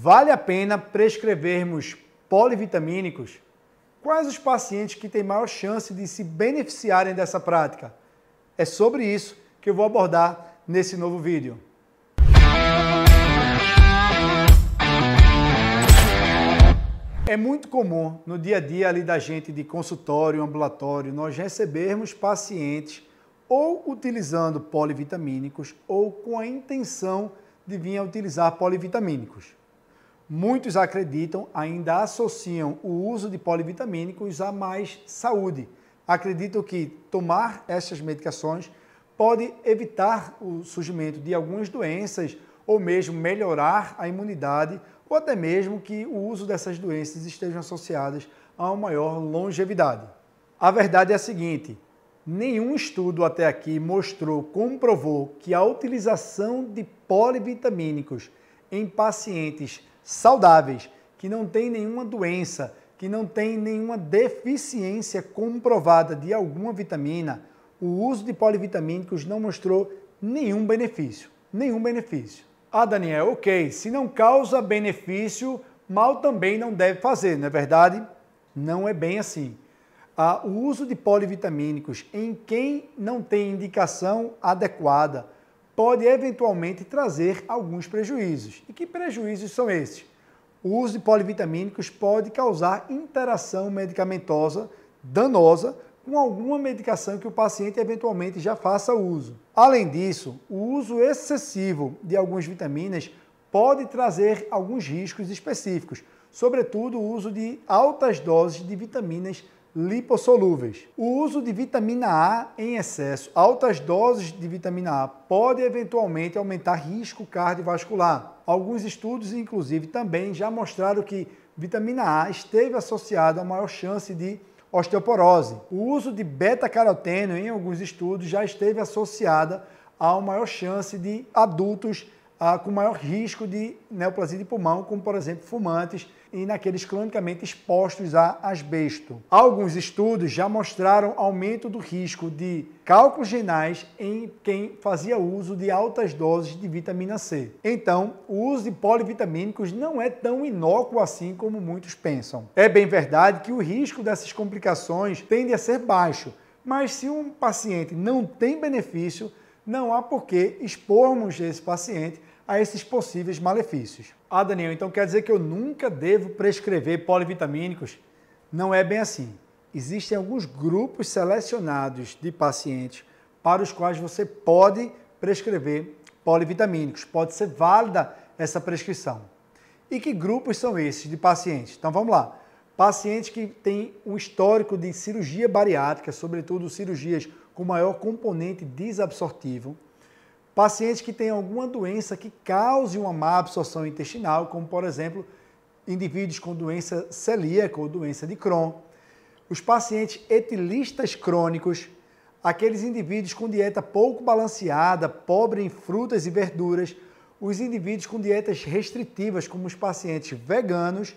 Vale a pena prescrevermos polivitamínicos? Quais os pacientes que têm maior chance de se beneficiarem dessa prática? É sobre isso que eu vou abordar nesse novo vídeo. É muito comum no dia a dia ali da gente de consultório, ambulatório, nós recebermos pacientes ou utilizando polivitamínicos ou com a intenção de vir a utilizar polivitamínicos. Muitos acreditam, ainda associam o uso de polivitamínicos a mais saúde. Acreditam que tomar essas medicações pode evitar o surgimento de algumas doenças ou mesmo melhorar a imunidade ou até mesmo que o uso dessas doenças estejam associadas a uma maior longevidade. A verdade é a seguinte: nenhum estudo até aqui mostrou, comprovou que a utilização de polivitamínicos em pacientes saudáveis, que não têm nenhuma doença, que não têm nenhuma deficiência comprovada de alguma vitamina, o uso de polivitamínicos não mostrou nenhum benefício. Nenhum benefício. Ah, Daniel, ok, se não causa benefício, mal também não deve fazer, não é verdade? Não é bem assim. Ah, o uso de polivitamínicos em quem não tem indicação adequada pode eventualmente trazer alguns prejuízos. E que prejuízos são esses? O uso de polivitamínicos pode causar interação medicamentosa danosa com alguma medicação que o paciente eventualmente já faça uso. Além disso, o uso excessivo de algumas vitaminas pode trazer alguns riscos específicos, sobretudo o uso de altas doses de vitaminas lipossolúveis. O uso de vitamina A em excesso, altas doses de vitamina A, pode eventualmente aumentar risco cardiovascular. Alguns estudos, inclusive, também já mostraram que vitamina A esteve associada a maior chance de osteoporose. O uso de beta-caroteno em alguns estudos já esteve associada a maior chance de adultos ah, com maior risco de neoplasia de pulmão, como por exemplo fumantes e naqueles cronicamente expostos a asbesto. Alguns estudos já mostraram aumento do risco de cálculos renais em quem fazia uso de altas doses de vitamina C. Então, o uso de polivitamínicos não é tão inócuo assim como muitos pensam. É bem verdade que o risco dessas complicações tende a ser baixo, mas se um paciente não tem benefício, não há por que expormos esse paciente a esses possíveis malefícios. Ah, Daniel, então quer dizer que eu nunca devo prescrever polivitamínicos? Não é bem assim. Existem alguns grupos selecionados de pacientes para os quais você pode prescrever polivitamínicos. Pode ser válida essa prescrição. E que grupos são esses de pacientes? Então vamos lá. Pacientes que têm um histórico de cirurgia bariátrica, sobretudo cirurgias com maior componente desabsortivo, pacientes que têm alguma doença que cause uma má absorção intestinal, como por exemplo, indivíduos com doença celíaca ou doença de Crohn, os pacientes etilistas crônicos, aqueles indivíduos com dieta pouco balanceada, pobre em frutas e verduras, os indivíduos com dietas restritivas, como os pacientes veganos,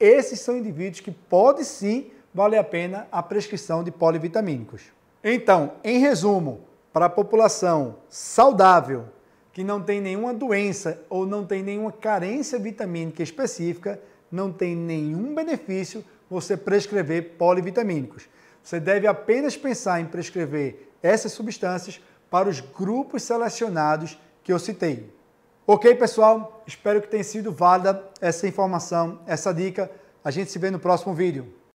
esses são indivíduos que pode sim valer a pena a prescrição de polivitamínicos. Então, em resumo, para a população saudável, que não tem nenhuma doença ou não tem nenhuma carência vitamínica específica, não tem nenhum benefício você prescrever polivitamínicos. Você deve apenas pensar em prescrever essas substâncias para os grupos selecionados que eu citei. Ok, pessoal? Espero que tenha sido válida essa informação, essa dica. A gente se vê no próximo vídeo.